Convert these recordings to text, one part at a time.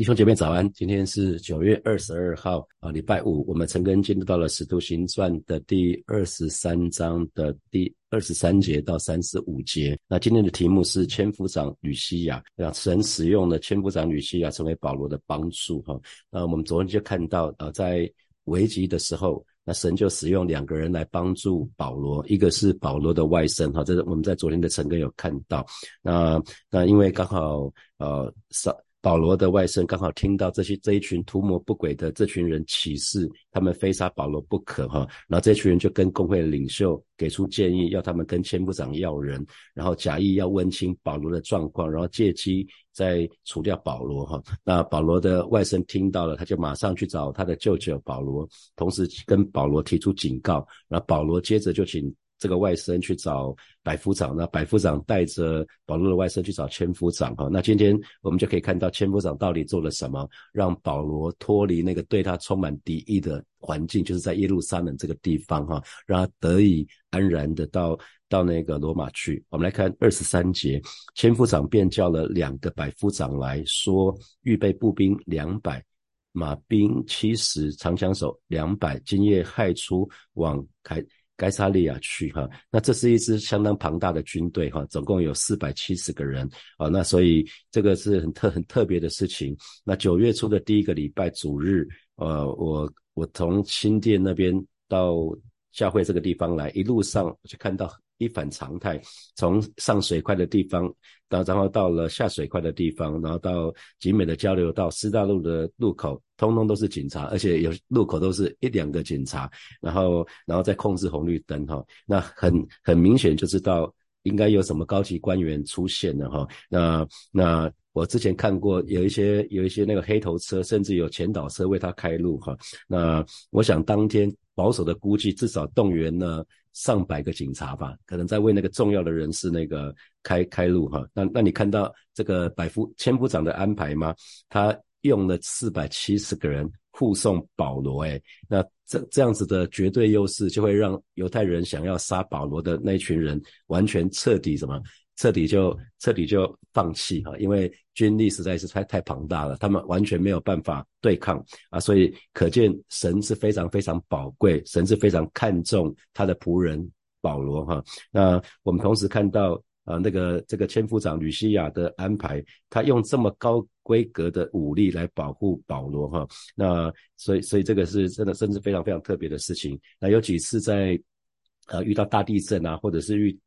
弟兄姐妹早安，今天是九月二十二号啊，礼拜五。我们陈根进入到了《使徒行传》的第二十三章的第二十三节到三十五节。那今天的题目是千夫长吕西亚，让神使用了千夫长吕西亚成为保罗的帮助哈。那我们昨天就看到啊，在危急的时候，那神就使用两个人来帮助保罗，一个是保罗的外甥哈，这是我们在昨天的陈根有看到。那那因为刚好呃上。保罗的外甥刚好听到这些这一群图谋不轨的这群人起誓，他们非杀保罗不可哈。然后这群人就跟工会领袖给出建议，要他们跟千部长要人，然后假意要问清保罗的状况，然后借机再除掉保罗哈。那保罗的外甥听到了，他就马上去找他的舅舅保罗，同时跟保罗提出警告。然后保罗接着就请。这个外甥去找百夫长，那百夫长带着保罗的外甥去找千夫长哈。那今天我们就可以看到千夫长到底做了什么，让保罗脱离那个对他充满敌意的环境，就是在耶路撒冷这个地方哈，让他得以安然的到到那个罗马去。我们来看二十三节，千夫长便叫了两个百夫长来说，预备步兵两百，马兵七十，长枪手两百，今夜害出往开。该萨利亚去哈，那这是一支相当庞大的军队哈，总共有四百七十个人啊，那所以这个是很特很特别的事情。那九月初的第一个礼拜主日，呃，我我从新店那边到教会这个地方来，一路上就看到。一反常态，从上水块的地方到，然后到了下水块的地方，然后到集美的交流道、师大路的路口，通通都是警察，而且有路口都是一两个警察，然后，然后再控制红绿灯哈。那很很明显就知道应该有什么高级官员出现了哈。那那我之前看过有一些有一些那个黑头车，甚至有前导车为他开路哈。那我想当天保守的估计至少动员了。上百个警察吧，可能在为那个重要的人士那个开开路哈。那那你看到这个百夫千夫长的安排吗？他用了四百七十个人护送保罗，哎，那这这样子的绝对优势，就会让犹太人想要杀保罗的那群人完全彻底什么？彻底就彻底就放弃哈，因为军力实在是太太庞大了，他们完全没有办法对抗啊，所以可见神是非常非常宝贵，神是非常看重他的仆人保罗哈。那我们同时看到啊，那个这个千夫长吕西亚的安排，他用这么高规格的武力来保护保罗哈。那所以所以这个是真的，甚至非常非常特别的事情。那有几次在呃遇到大地震啊，或者是遇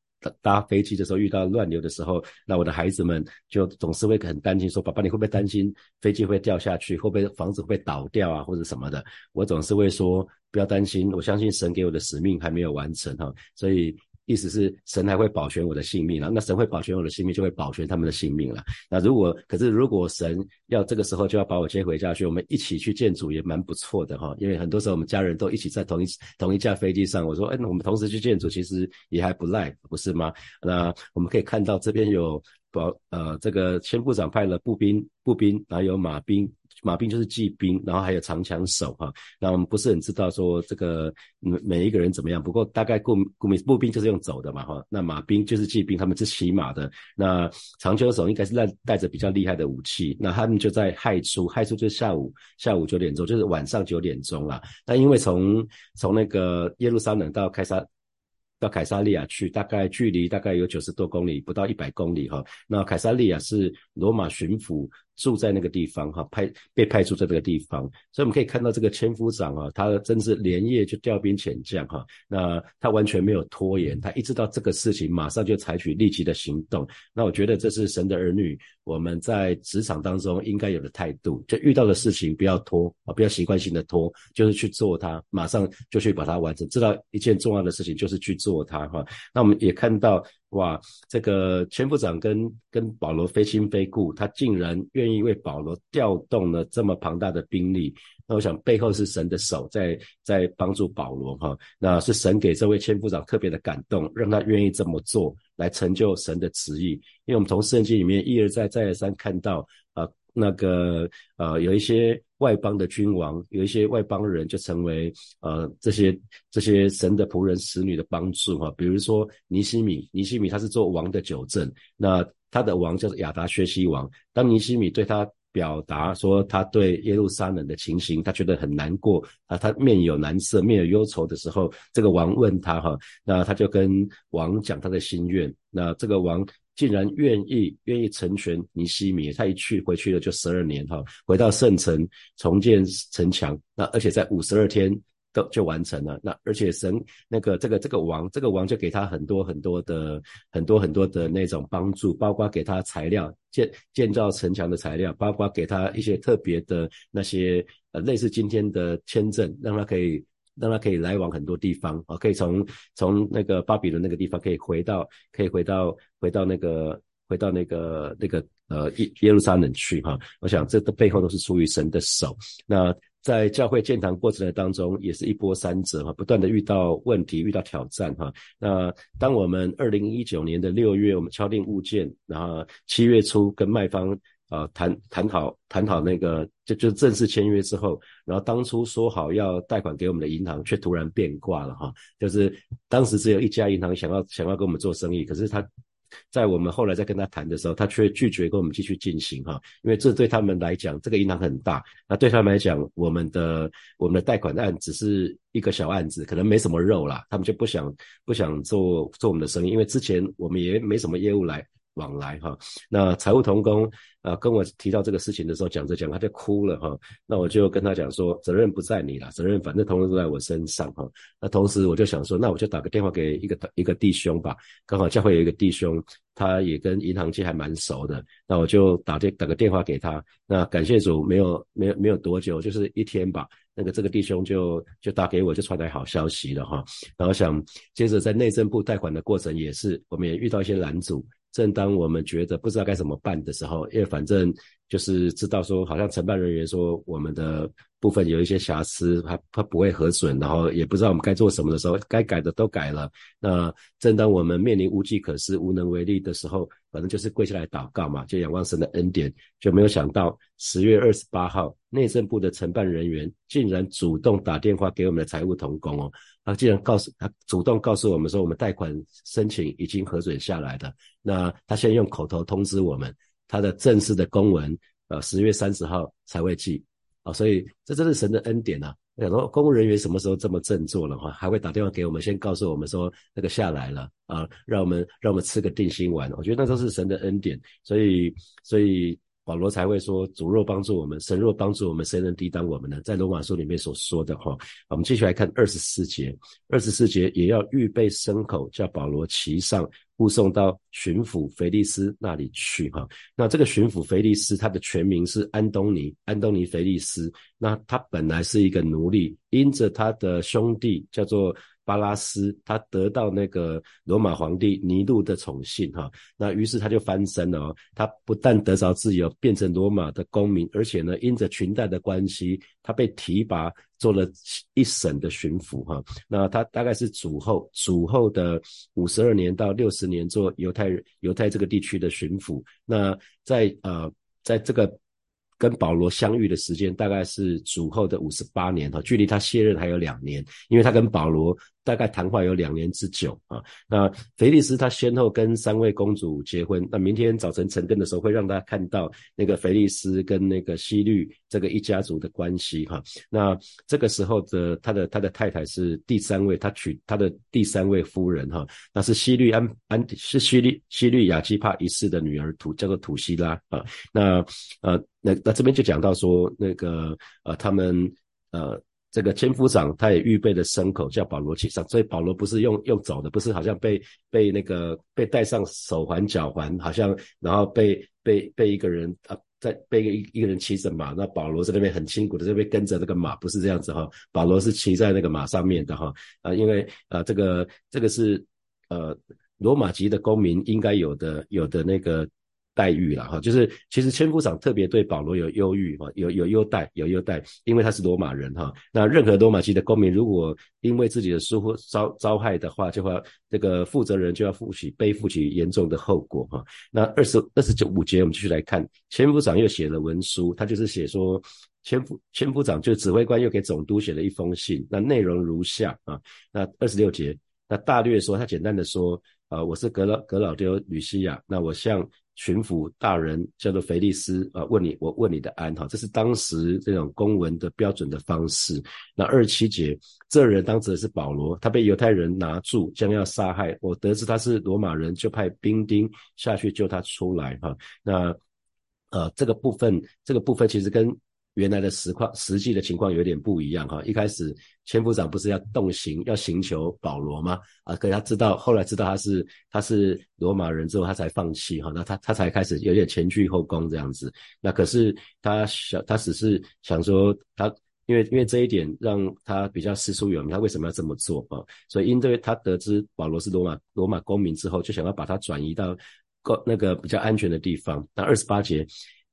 搭飞机的时候遇到乱流的时候，那我的孩子们就总是会很担心，说：“爸爸，你会不会担心飞机会掉下去？会不会房子会倒掉啊，或者什么的？”我总是会说：“不要担心，我相信神给我的使命还没有完成哈。”所以。意思是神还会保全我的性命了，那神会保全我的性命，就会保全他们的性命了。那如果可是如果神要这个时候就要把我接回家去，我们一起去见主也蛮不错的哈。因为很多时候我们家人都一起在同一同一架飞机上，我说，哎，那我们同时去见主，其实也还不赖，不是吗？那我们可以看到这边有保呃这个千部长派了步兵，步兵，然后有马兵。马兵就是骑兵，然后还有长枪手哈。那我们不是很知道说这个每每一个人怎么样，不过大概顾顾名步兵就是用走的嘛哈。那马兵就是骑兵，他们是骑马的。那长枪手应该是带带着比较厉害的武器。那他们就在亥初，亥初就是下午下午九点钟，就是晚上九点钟了。那因为从从那个耶路撒冷到开沙。到凯撒利亚去，大概距离大概有九十多公里，不到一百公里哈。那凯撒利亚是罗马巡抚住在那个地方哈，派被派驻在这个地方，所以我们可以看到这个千夫长啊，他真是连夜就调兵遣将哈。那他完全没有拖延，他一知道这个事情，马上就采取立即的行动。那我觉得这是神的儿女，我们在职场当中应该有的态度，就遇到的事情不要拖啊，不要习惯性的拖，就是去做它，马上就去把它完成。知道一件重要的事情，就是去做。做他哈，那我们也看到哇，这个千夫长跟跟保罗非亲非故，他竟然愿意为保罗调动了这么庞大的兵力。那我想背后是神的手在在帮助保罗哈，那是神给这位千夫长特别的感动，让他愿意这么做来成就神的旨意。因为我们从圣经里面一而再再而三看到。那个呃，有一些外邦的君王，有一些外邦人就成为呃这些这些神的仆人、使女的帮助哈。比如说尼西米，尼西米他是做王的九正，那他的王叫做亚达薛西王。当尼西米对他表达说他对耶路撒冷的情形，他觉得很难过啊，他面有难色，面有忧愁的时候，这个王问他哈，那他就跟王讲他的心愿，那这个王竟然愿意愿意成全尼西米，他一去回去了就十二年哈，回到圣城重建城墙，那而且在五十二天。都就完成了。那而且神那个这个这个王，这个王就给他很多很多的很多很多的那种帮助，包括给他材料建建造城墙的材料，包括给他一些特别的那些呃类似今天的签证，让他可以让他可以来往很多地方啊，可以从从那个巴比伦那个地方可以回到可以回到回到那个回到那个那个呃耶耶路撒冷去哈。我想这的背后都是出于神的手。那。在教会建堂过程的当中，也是一波三折哈，不断的遇到问题，遇到挑战哈。那当我们二零一九年的六月，我们敲定物件，然后七月初跟卖方啊谈谈讨谈讨那个就就正式签约之后，然后当初说好要贷款给我们的银行，却突然变卦了哈。就是当时只有一家银行想要想要跟我们做生意，可是他。在我们后来再跟他谈的时候，他却拒绝跟我们继续进行哈，因为这对他们来讲，这个银行很大，那对他们来讲，我们的我们的贷款案只是一个小案子，可能没什么肉啦，他们就不想不想做做我们的生意，因为之前我们也没什么业务来。往来哈，那财务同工啊跟我提到这个事情的时候，讲着讲他就哭了哈。那我就跟他讲说，责任不在你了，责任反正同时都在我身上哈。那同时我就想说，那我就打个电话给一个一个弟兄吧，刚好教会有一个弟兄，他也跟银行界还蛮熟的。那我就打电打个电话给他。那感谢主，没有没有没有多久，就是一天吧，那个这个弟兄就就打给我，就传来好消息了哈。然后想接着在内政部贷款的过程也是，我们也遇到一些拦阻。正当我们觉得不知道该怎么办的时候，因为反正就是知道说，好像承办人员说我们的部分有一些瑕疵，他他不会核准，然后也不知道我们该做什么的时候，该改的都改了。那正当我们面临无计可施、无能为力的时候，反正就是跪下来祷告嘛，就仰望神的恩典，就没有想到十月二十八号，内政部的承办人员竟然主动打电话给我们的财务同工哦。他竟然告诉他主动告诉我们说，我们贷款申请已经核准下来的，那他先用口头通知我们，他的正式的公文，呃，十月三十号才会寄，啊，所以这真是神的恩典呐！想说公务人员什么时候这么振作了哈，还会打电话给我们，先告诉我们说那个下来了啊，让我们让我们吃个定心丸，我觉得那都是神的恩典，所以所以。保罗才会说：“主若帮助我们，神若帮助我们，谁能抵挡我们呢？”在罗马书里面所说的话，我们继续来看二十四节。二十四节也要预备牲口，叫保罗骑上，护送到巡抚腓利斯那里去。哈，那这个巡抚腓利斯，他的全名是安东尼，安东尼腓利斯。那他本来是一个奴隶，因着他的兄弟叫做。巴拉斯他得到那个罗马皇帝尼禄的宠幸哈，那于是他就翻身了哦，他不但得着自由，变成罗马的公民，而且呢，因着裙带的关系，他被提拔做了一省的巡抚哈。那他大概是主后主后的五十二年到六十年做犹太犹太这个地区的巡抚。那在呃在这个。跟保罗相遇的时间大概是主后的五十八年哈，距离他卸任还有两年，因为他跟保罗大概谈话有两年之久啊。那腓利斯他先后跟三位公主结婚，那明天早晨晨更的时候会让大家看到那个腓利斯跟那个西律这个一家族的关系哈。那这个时候的他的他的太太是第三位，他娶他的第三位夫人哈，那是西律安安是西律西律亚基帕一世的女儿土叫做土希拉啊。那呃。那那这边就讲到说，那个呃，他们呃，这个千夫长他也预备了牲口，叫保罗骑上，所以保罗不是用用走的，不是好像被被那个被戴上手环脚环，好像然后被被被一个人啊，在被一一个人骑着马，那保罗在那边很辛苦的这边跟着这个马，不是这样子哈，保罗是骑在那个马上面的哈啊，因为啊这个这个是呃罗马籍的公民应该有的有的那个。待遇了哈，就是其实千夫长特别对保罗有优遇哈，有有优待有优待，因为他是罗马人哈。那任何罗马籍的公民，如果因为自己的疏忽遭遭害的话，就会这个负责人就要负起背负起严重的后果哈。那二十二十九五节，我们继续来看，千夫长又写了文书，他就是写说，千夫千夫长就指挥官又给总督写了一封信，那内容如下啊。那二十六节，那大略说，他简单的说。啊，我是格老格老丢吕西亚，那我向巡抚大人叫做腓利斯啊，问你，我问你的安哈，这是当时这种公文的标准的方式。那二七节，这人当时是保罗，他被犹太人拿住，将要杀害。我得知他是罗马人，就派兵丁下去救他出来哈。那呃，这个部分，这个部分其实跟原来的实况实际的情况有点不一样哈。一开始千夫长不是要动刑要刑求保罗吗？啊，可他知道后来知道他是他是罗马人之后，他才放弃哈。那他他才开始有点前倨后恭这样子。那可是他想他只是想说他因为因为这一点让他比较师出有名，他为什么要这么做啊？所以因为他得知保罗是罗马罗马公民之后，就想要把他转移到告那个比较安全的地方。那二十八节。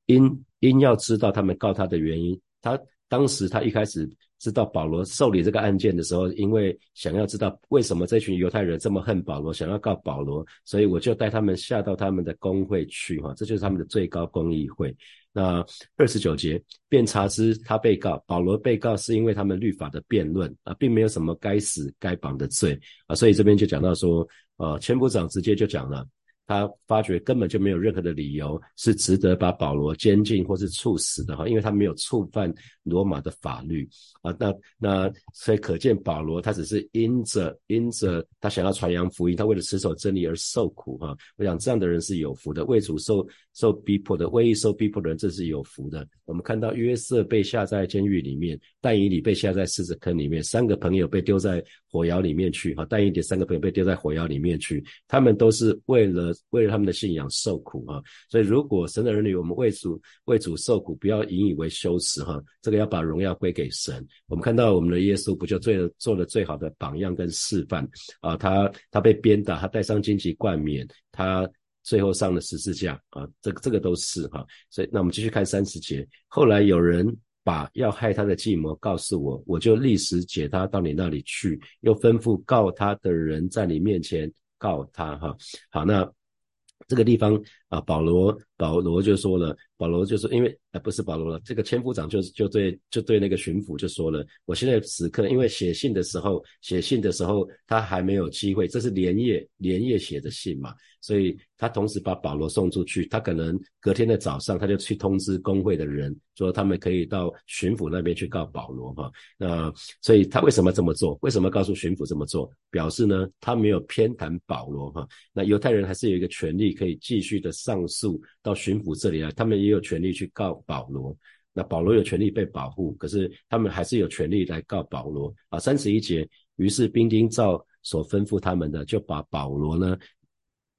因因要知道他们告他的原因，他当时他一开始知道保罗受理这个案件的时候，因为想要知道为什么这群犹太人这么恨保罗，想要告保罗，所以我就带他们下到他们的公会去，哈，这就是他们的最高公议会。那二十九节，便查知他被告保罗被告是因为他们律法的辩论啊，并没有什么该死该绑的罪啊，所以这边就讲到说，呃，千部长直接就讲了。他发觉根本就没有任何的理由是值得把保罗监禁或是处死的哈，因为他没有触犯罗马的法律啊。那那所以可见保罗他只是因着因着他想要传扬福音，他为了持守真理而受苦哈。我想这样的人是有福的，为主受受逼迫的，为义受逼迫的人这是有福的。我们看到约瑟被下在监狱里面，但以理被下在狮子坑里面，三个朋友被丢在火窑里面去哈，但以理三个朋友被丢在火窑里面去，他们都是为了。为了他们的信仰受苦啊，所以如果神的儿女，我们为主为主受苦，不要引以为羞耻哈。这个要把荣耀归给神。我们看到我们的耶稣不就最做了最好的榜样跟示范啊？他他被鞭打，他带上荆棘冠冕，他最后上了十字架啊。这个这个都是哈。所以那我们继续看三十节。后来有人把要害他的计谋告诉我，我就立时解他到你那里去，又吩咐告他的人在你面前告他哈。好，那。这个地方啊，保罗保罗就说了，保罗就说，因为啊不是保罗了，这个千夫长就就对就对那个巡抚就说了，我现在此刻因为写信的时候写信的时候他还没有机会，这是连夜连夜写的信嘛。所以他同时把保罗送出去，他可能隔天的早上他就去通知工会的人，说他们可以到巡抚那边去告保罗哈。那所以他为什么这么做？为什么告诉巡抚这么做？表示呢，他没有偏袒保罗哈。那犹太人还是有一个权利可以继续的上诉到巡抚这里来，他们也有权利去告保罗。那保罗有权利被保护，可是他们还是有权利来告保罗啊。三十一节，于是兵丁照所吩咐他们的，就把保罗呢。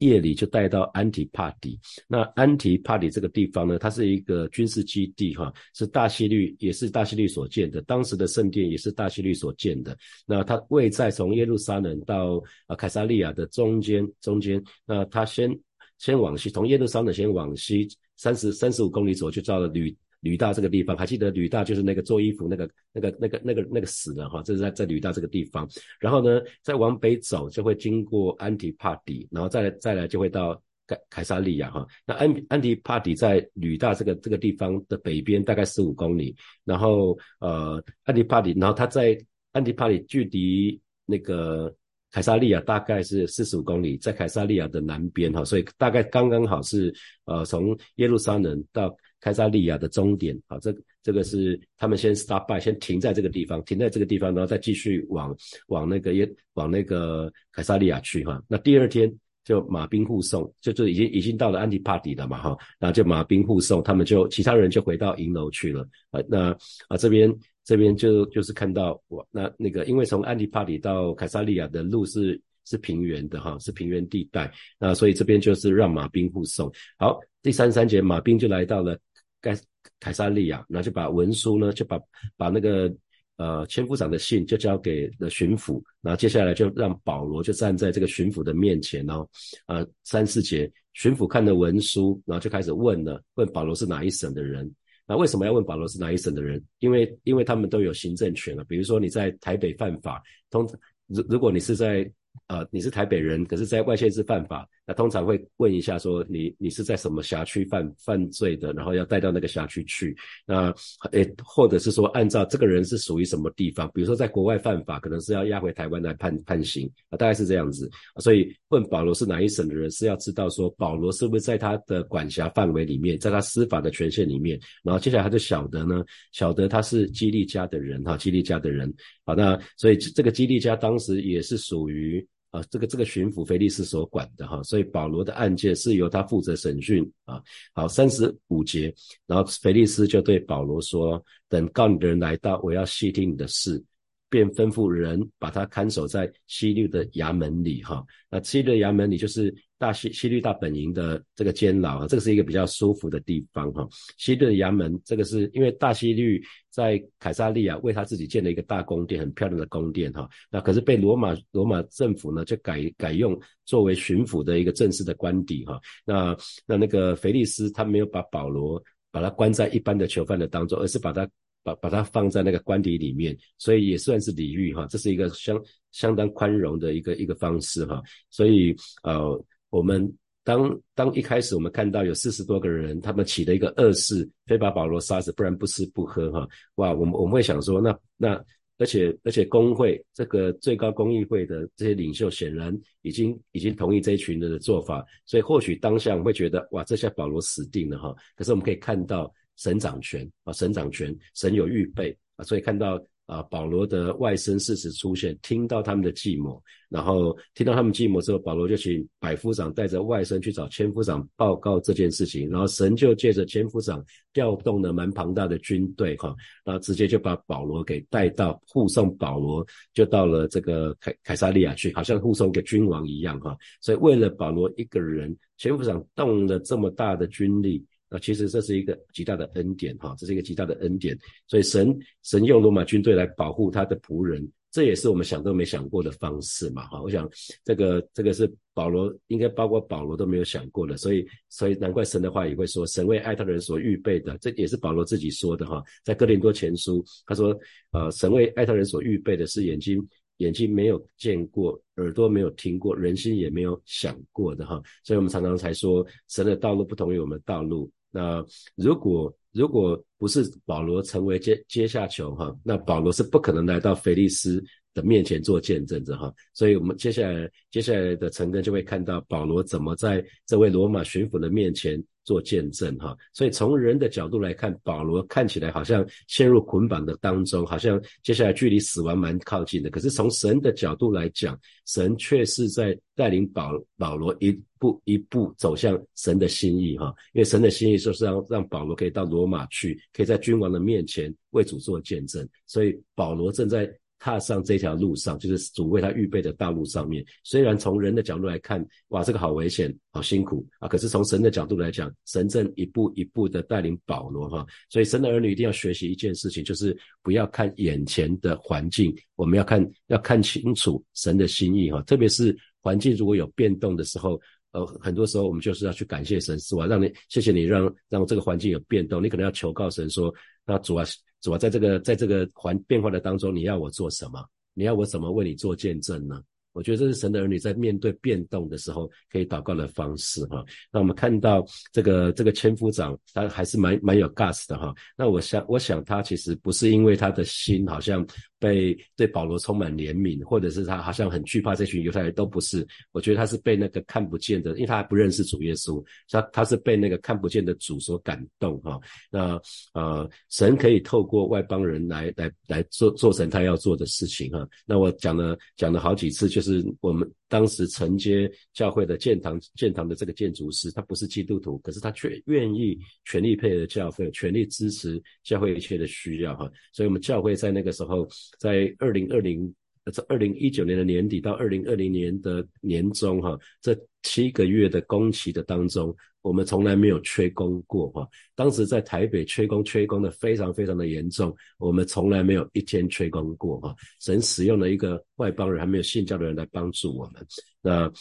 夜里就带到安提帕底。那安提帕底这个地方呢，它是一个军事基地，哈，是大西律，也是大西律所建的。当时的圣殿也是大西律所建的。那它位在从耶路撒冷到啊凯撒利亚的中间，中间。那它先先往西，从耶路撒冷先往西三十三十五公里左右，就到了吕。吕大这个地方，还记得吕大就是那个做衣服那个那个那个那个那个死的哈，这是在在吕大这个地方。然后呢，再往北走就会经过安提帕底，然后再来再来就会到凯凯撒利亚哈。那安安提帕底在吕大这个这个地方的北边，大概十五公里。然后呃安提帕底，然后他在安提帕底距离那个凯撒利亚大概是四十五公里，在凯撒利亚的南边哈，所以大概刚刚好是呃从耶路撒冷到。凯撒利亚的终点，好，这这个是他们先 stop by，先停在这个地方，停在这个地方，然后再继续往往那个耶往那个凯撒利亚去哈。那第二天就马兵护送，就就已经已经到了安提帕底了嘛哈，然后就马兵护送，他们就其他人就回到营楼去了啊。那啊这边这边就就是看到我那那个，因为从安提帕里到凯撒利亚的路是是平原的哈，是平原地带，那所以这边就是让马兵护送。好，第三三节马兵就来到了。盖凯撒利亚，然后就把文书呢，就把把那个呃千夫长的信就交给了巡抚，然后接下来就让保罗就站在这个巡抚的面前哦，呃三四节，巡抚看了文书，然后就开始问了，问保罗是哪一省的人？那为什么要问保罗是哪一省的人？因为因为他们都有行政权了，比如说你在台北犯法，通如如果你是在呃，你是台北人，可是在外县市犯法，那通常会问一下说你你是在什么辖区犯犯罪的，然后要带到那个辖区去。那诶，或者是说按照这个人是属于什么地方，比如说在国外犯法，可能是要押回台湾来判判刑啊，大概是这样子。所以问保罗是哪一省的人，是要知道说保罗是不是在他的管辖范围里面，在他司法的权限里面。然后接下来他就晓得呢，晓得他是基利家的人哈，基利家的人。好，那所以这个基利家当时也是属于。啊，这个这个巡抚菲利斯所管的哈，所以保罗的案件是由他负责审讯啊。好，三十五节，然后菲利斯就对保罗说：“等告你的人来到，我要细听你的事。”便吩咐人把他看守在西律的衙门里，哈，那西律的衙门里就是大西西律大本营的这个监牢啊，这个是一个比较舒服的地方，哈。西律的衙门，这个是因为大西律在凯撒利亚为他自己建了一个大宫殿，很漂亮的宫殿，哈。那可是被罗马罗马政府呢就改改用作为巡抚的一个正式的官邸，哈。那那那个腓力斯他没有把保罗把他关在一般的囚犯的当中，而是把他。把把它放在那个官邸里面，所以也算是礼遇哈，这是一个相相当宽容的一个一个方式哈。所以呃，我们当当一开始我们看到有四十多个人，他们起了一个恶事，非把保罗杀死，不然不吃不喝哈。哇，我们我们会想说，那那而且而且工会这个最高公议会的这些领袖显然已经已经同意这一群人的做法，所以或许当下我们会觉得哇，这下保罗死定了哈。可是我们可以看到。神掌权啊，神掌权，神有预备啊，所以看到啊，保罗的外甥事实出现，听到他们的计谋，然后听到他们计谋之后，保罗就请百夫长带着外甥去找千夫长报告这件事情，然后神就借着千夫长调动了蛮庞大的军队哈，然后直接就把保罗给带到护送保罗，就到了这个凯凯撒利亚去，好像护送个君王一样哈，所以为了保罗一个人，千夫长动了这么大的军力。那其实这是一个极大的恩典哈，这是一个极大的恩典，所以神神用罗马军队来保护他的仆人，这也是我们想都没想过的方式嘛哈。我想这个这个是保罗应该包括保罗都没有想过的，所以所以难怪神的话也会说，神为爱他的人所预备的，这也是保罗自己说的哈，在哥林多前书他说，呃，神为爱他人所预备的是眼睛眼睛没有见过，耳朵没有听过，人心也没有想过的哈。所以我们常常才说，神的道路不同于我们的道路。那如果如果不是保罗成为阶阶下囚哈，那保罗是不可能来到菲利斯的面前做见证的哈。所以我们接下来接下来的陈根就会看到保罗怎么在这位罗马巡抚的面前。做见证哈，所以从人的角度来看，保罗看起来好像陷入捆绑的当中，好像接下来距离死亡蛮靠近的。可是从神的角度来讲，神却是在带领保保罗一步一步走向神的心意哈。因为神的心意就是让让保罗可以到罗马去，可以在君王的面前为主做见证。所以保罗正在。踏上这条路上，就是主为他预备的道路上面。虽然从人的角度来看，哇，这个好危险，好辛苦啊！可是从神的角度来讲，神正一步一步的带领保罗哈。所以神的儿女一定要学习一件事情，就是不要看眼前的环境，我们要看要看清楚神的心意哈。特别是环境如果有变动的时候，呃，很多时候我们就是要去感谢神，是吧？让你谢谢你让让这个环境有变动，你可能要求告神说，那主啊。主啊，在这个在这个环变化的当中，你要我做什么？你要我怎么为你做见证呢？我觉得这是神的儿女在面对变动的时候可以祷告的方式哈。那我们看到这个这个千夫长，他还是蛮蛮有 gas 的哈。那我想我想他其实不是因为他的心好像。被对保罗充满怜悯，或者是他好像很惧怕这群犹太人，都不是。我觉得他是被那个看不见的，因为他还不认识主耶稣，他他是被那个看不见的主所感动哈。那呃，神可以透过外邦人来来来做做成他要做的事情哈。那我讲了讲了好几次，就是我们当时承接教会的建堂建堂的这个建筑师，他不是基督徒，可是他却愿意全力配合教会，全力支持教会一切的需要哈。所以我们教会在那个时候。在二零二零，这二零一九年的年底到二零二零年的年中，哈，这七个月的工期的当中，我们从来没有缺工过，哈。当时在台北缺工，缺工的非常非常的严重，我们从来没有一天缺工过，哈。神使用了一个外邦人，还没有信教的人来帮助我们。那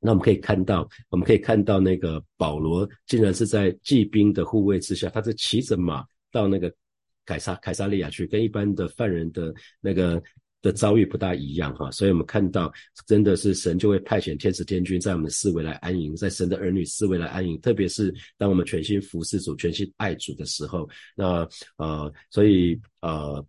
那我们可以看到，我们可以看到那个保罗竟然是在骑兵的护卫之下，他是骑着马到那个。凯撒凯撒利亚去跟一般的犯人的那个的遭遇不大一样哈，所以我们看到真的是神就会派遣天使天君在我们四围来安营，在神的儿女四围来安营，特别是当我们全心服侍主、全心爱主的时候，那呃，所以呃，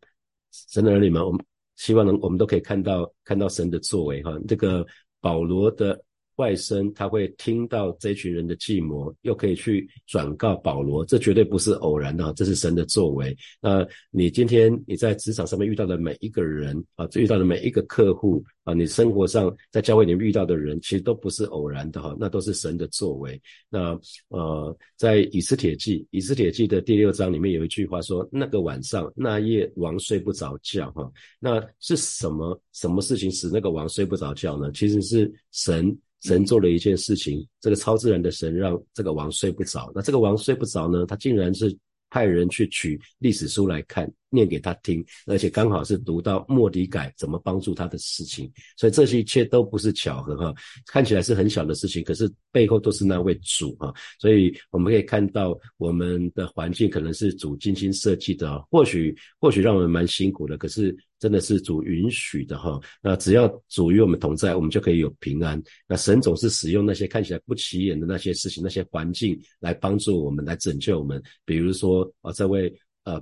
神的儿女们，我们希望能我们都可以看到看到神的作为哈，这个保罗的。外甥他会听到这群人的寂寞，又可以去转告保罗，这绝对不是偶然的，这是神的作为。那你今天你在职场上面遇到的每一个人啊，遇到的每一个客户啊，你生活上在教会里面遇到的人，其实都不是偶然的哈，那都是神的作为。那呃，在以斯帖记以斯帖记的第六章里面有一句话说：“那个晚上那夜王睡不着觉哈。”那是什么什么事情使那个王睡不着觉呢？其实是神。神做了一件事情，这个超自然的神让这个王睡不着。那这个王睡不着呢？他竟然是派人去取历史书来看。念给他听，而且刚好是读到莫迪改怎么帮助他的事情，所以这些一切都不是巧合哈。看起来是很小的事情，可是背后都是那位主哈。所以我们可以看到，我们的环境可能是主精心设计的啊，或许或许让我们蛮辛苦的，可是真的是主允许的哈。那只要主与我们同在，我们就可以有平安。那神总是使用那些看起来不起眼的那些事情、那些环境来帮助我们，来拯救我们。比如说啊，这位呃。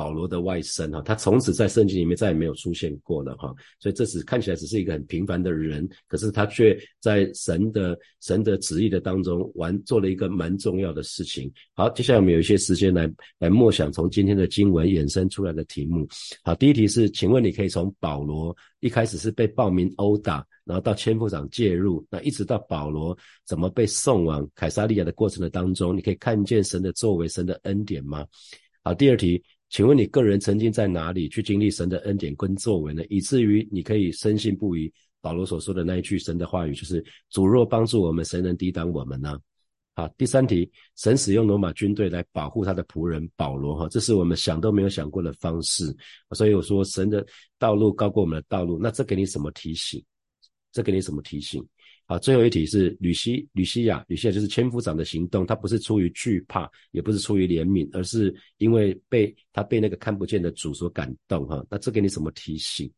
保罗的外甥哈，他从此在圣经里面再也没有出现过了哈，所以这只看起来只是一个很平凡的人，可是他却在神的神的旨意的当中完做了一个蛮重要的事情。好，接下来我们有一些时间来来默想从今天的经文衍生出来的题目。好，第一题是，请问你可以从保罗一开始是被暴民殴打，然后到千夫长介入，那一直到保罗怎么被送往凯撒利亚的过程的当中，你可以看见神的作为、神的恩典吗？好，第二题。请问你个人曾经在哪里去经历神的恩典跟作为呢？以至于你可以深信不疑，保罗所说的那一句神的话语，就是主若帮助我们，谁能抵挡我们呢？好，第三题，神使用罗马军队来保护他的仆人保罗，哈，这是我们想都没有想过的方式。所以我说，神的道路高过我们的道路，那这给你什么提醒？这给你什么提醒？好，最后一题是吕西吕西亚，吕西亚就是千夫长的行动，他不是出于惧怕，也不是出于怜悯，而是因为被他被那个看不见的主所感动哈。那这给你什么提醒？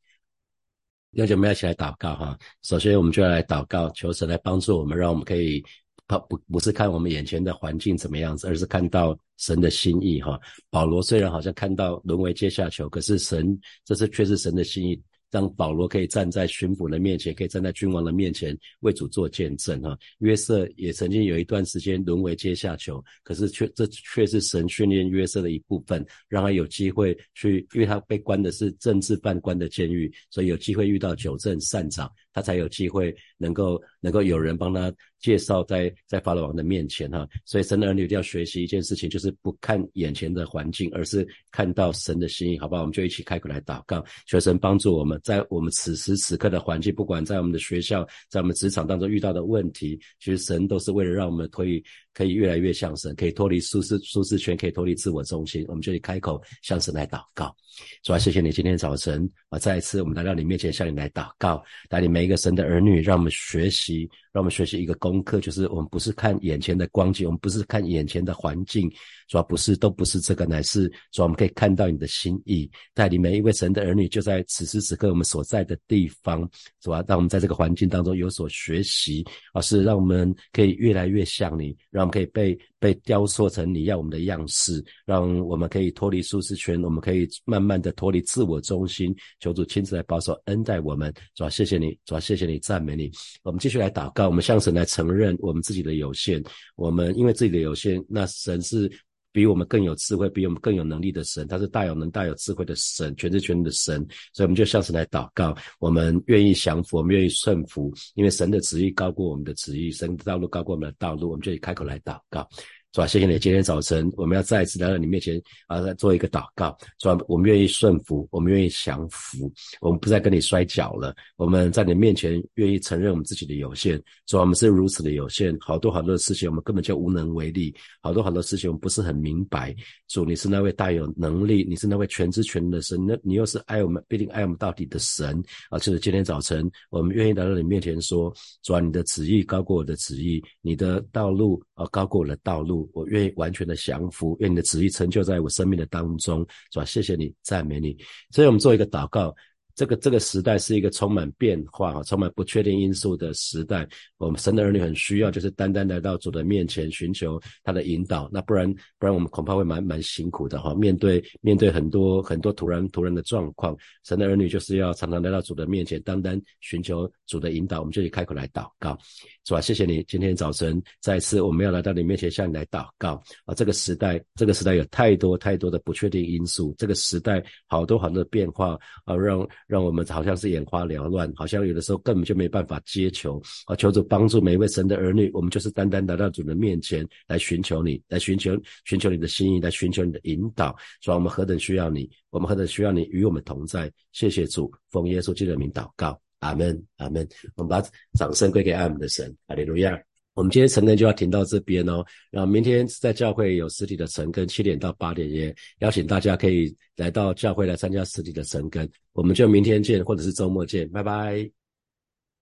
要姐妹一起来祷告哈。首先，我们就要来祷告，求神来帮助我们，让我们可以不不不是看我们眼前的环境怎么样子，而是看到神的心意哈。保罗虽然好像看到沦为阶下囚，可是神这是却是神的心意。让保罗可以站在巡捕的面前，可以站在君王的面前为主做见证哈。约瑟也曾经有一段时间沦为阶下囚，可是却这却是神训练约瑟的一部分，让他有机会去，因为他被关的是政治犯官的监狱，所以有机会遇到九正善长，他才有机会能够能够有人帮他。介绍在在法老王的面前哈，所以神的儿女一定要学习一件事情，就是不看眼前的环境，而是看到神的心意，好不好？我们就一起开口来祷告，求神帮助我们，在我们此时此刻的环境，不管在我们的学校，在我们职场当中遇到的问题，其实神都是为了让我们可以可以越来越像神，可以脱离舒适舒适圈，可以脱离自我中心。我们就开口向神来祷告，主啊，谢谢你今天早晨啊，再一次我们来到你面前向你来祷告，带领每一个神的儿女，让我们学习。让我们学习一个功课，就是我们不是看眼前的光景，我们不是看眼前的环境，主要不是都不是这个，乃是主我们可以看到你的心意，带领每一位神的儿女，就在此时此刻我们所在的地方，主要让我们在这个环境当中有所学习，而是让我们可以越来越像你，让我们可以被被雕塑成你要我们的样式，让我们可以脱离舒适圈，我们可以慢慢的脱离自我中心，求主亲自来保守恩待我们，主要谢谢你，主要谢谢你，赞美你，我们继续来祷告。我们向神来承认我们自己的有限，我们因为自己的有限，那神是比我们更有智慧、比我们更有能力的神，他是大有能、大有智慧的神，全知全能的神，所以我们就向神来祷告，我们愿意降服，我们愿意顺服，因为神的旨意高过我们的旨意，神的道路高过我们的道路，我们就以开口来祷告。是吧？谢谢你，今天早晨我们要再一次来到你面前啊，来做一个祷告，是吧？我们愿意顺服，我们愿意降服，我们不再跟你摔跤了。我们在你面前愿意承认我们自己的有限，说我们是如此的有限，好多好多的事情我们根本就无能为力，好多好多事情我们不是很明白。主，你是那位大有能力，你是那位全知全能的神，那你又是爱我们，必定爱我们到底的神啊！就是今天早晨，我们愿意来到你面前说，主啊，你的旨意高过我的旨意，你的道路啊高过我的道路。我愿意完全的降服，愿你的旨意成就在我生命的当中，是吧？谢谢你，赞美你。所以我们做一个祷告，这个这个时代是一个充满变化、哈，充满不确定因素的时代。我们神的儿女很需要，就是单单来到主的面前，寻求他的引导。那不然，不然我们恐怕会蛮蛮辛苦的哈。面对面对很多很多突然突然的状况，神的儿女就是要常常来到主的面前，单单寻求主的引导。我们就以开口来祷告，是吧？谢谢你，今天早晨再次我们要来到你面前向你来祷告啊！这个时代，这个时代有太多太多的不确定因素，这个时代好多好多的变化啊，让。让我们好像是眼花缭乱，好像有的时候根本就没办法接球啊！求主帮助每一位神的儿女，我们就是单单来到主的面前来寻求你，来寻求寻求你的心意，来寻求你的引导。说我们何等需要你，我们何等需要你与我们同在。谢谢主，奉耶稣基督的名祷告，阿门，阿门。我们把掌声归给爱我们的神，哈利路亚。我们今天晨更就要停到这边哦，然后明天在教会有实体的晨更，七点到八点也邀请大家可以来到教会来参加实体的晨更，我们就明天见，或者是周末见，拜拜。